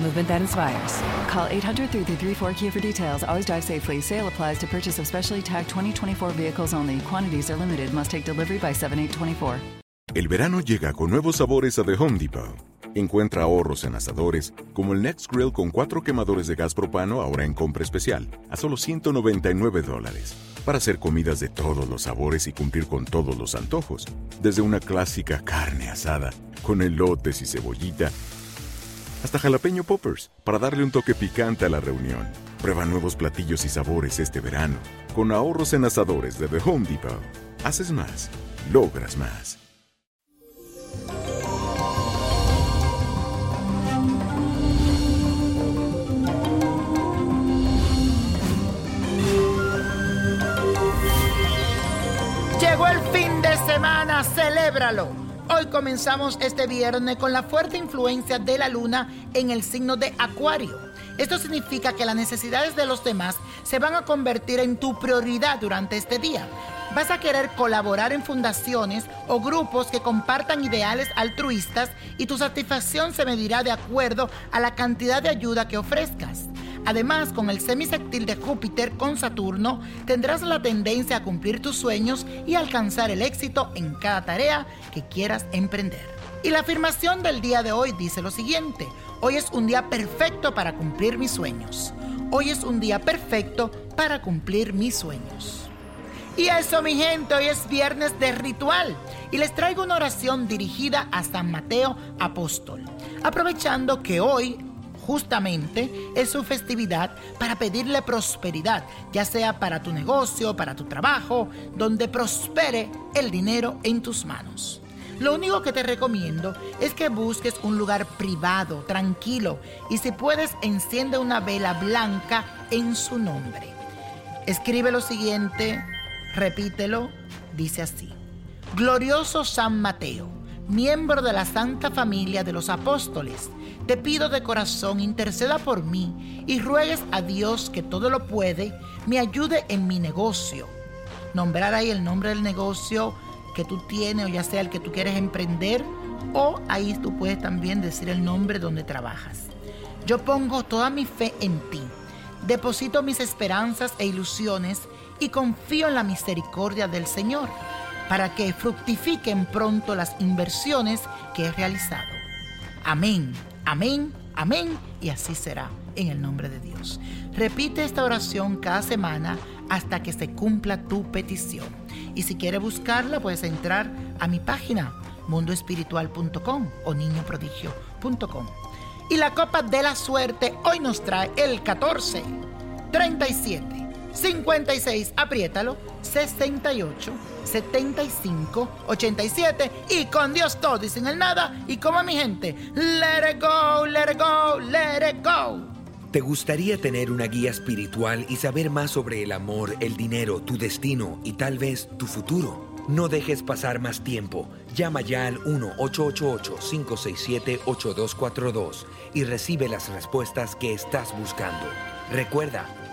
movement that inspires. Call 800 334 Kia for details. Always drive safely. Sale applies to purchase of specially tagged 2024 vehicles only. Quantities are limited. Must take delivery by 7824. El verano llega con nuevos sabores a The Home Depot. Encuentra ahorros en asadores, como el Next Grill con cuatro quemadores de gas propano ahora en compra especial, a solo 199 dólares. Para hacer comidas de todos los sabores y cumplir con todos los antojos. Desde una clásica carne asada, con elotes y cebollita, hasta jalapeño poppers, para darle un toque picante a la reunión. Prueba nuevos platillos y sabores este verano, con ahorros en asadores de The Home Depot. Haces más, logras más. Llegó el fin de semana, celébralo. Hoy comenzamos este viernes con la fuerte influencia de la luna en el signo de Acuario. Esto significa que las necesidades de los demás se van a convertir en tu prioridad durante este día. Vas a querer colaborar en fundaciones o grupos que compartan ideales altruistas y tu satisfacción se medirá de acuerdo a la cantidad de ayuda que ofrezcas. Además, con el semisectil de Júpiter con Saturno, tendrás la tendencia a cumplir tus sueños y alcanzar el éxito en cada tarea que quieras emprender. Y la afirmación del día de hoy dice lo siguiente, hoy es un día perfecto para cumplir mis sueños. Hoy es un día perfecto para cumplir mis sueños. Y eso, mi gente, hoy es viernes de ritual y les traigo una oración dirigida a San Mateo Apóstol, aprovechando que hoy justamente es su festividad para pedirle prosperidad, ya sea para tu negocio, para tu trabajo, donde prospere el dinero en tus manos. Lo único que te recomiendo es que busques un lugar privado, tranquilo, y si puedes enciende una vela blanca en su nombre. Escribe lo siguiente, repítelo, dice así. Glorioso San Mateo, miembro de la Santa Familia de los Apóstoles, te pido de corazón interceda por mí y ruegues a Dios que todo lo puede, me ayude en mi negocio. Nombrar ahí el nombre del negocio que tú tienes o ya sea el que tú quieres emprender o ahí tú puedes también decir el nombre donde trabajas. Yo pongo toda mi fe en ti, deposito mis esperanzas e ilusiones y confío en la misericordia del Señor para que fructifiquen pronto las inversiones que he realizado. Amén, amén, amén y así será en el nombre de Dios. Repite esta oración cada semana hasta que se cumpla tu petición. Y si quieres buscarla, puedes entrar a mi página mundoespiritual.com o niñoprodigio.com. Y la copa de la suerte hoy nos trae el 14, 37, 56, apriétalo, 68, 75, 87 y con Dios todo y sin el nada. Y como mi gente, let it go, let it go, let it go. ¿Te gustaría tener una guía espiritual y saber más sobre el amor, el dinero, tu destino y tal vez tu futuro? No dejes pasar más tiempo. Llama ya al 1-888-567-8242 y recibe las respuestas que estás buscando. Recuerda,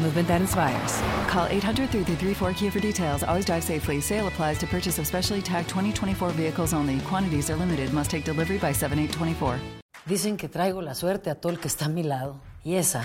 movement that inspires. Call 800 334 Kia for details. Always drive safely. Sale applies to purchase of specially tagged 2024 vehicles only. Quantities are limited. Must take delivery by 7824. Dicen que traigo la suerte a todo el que está a mi lado. Y esa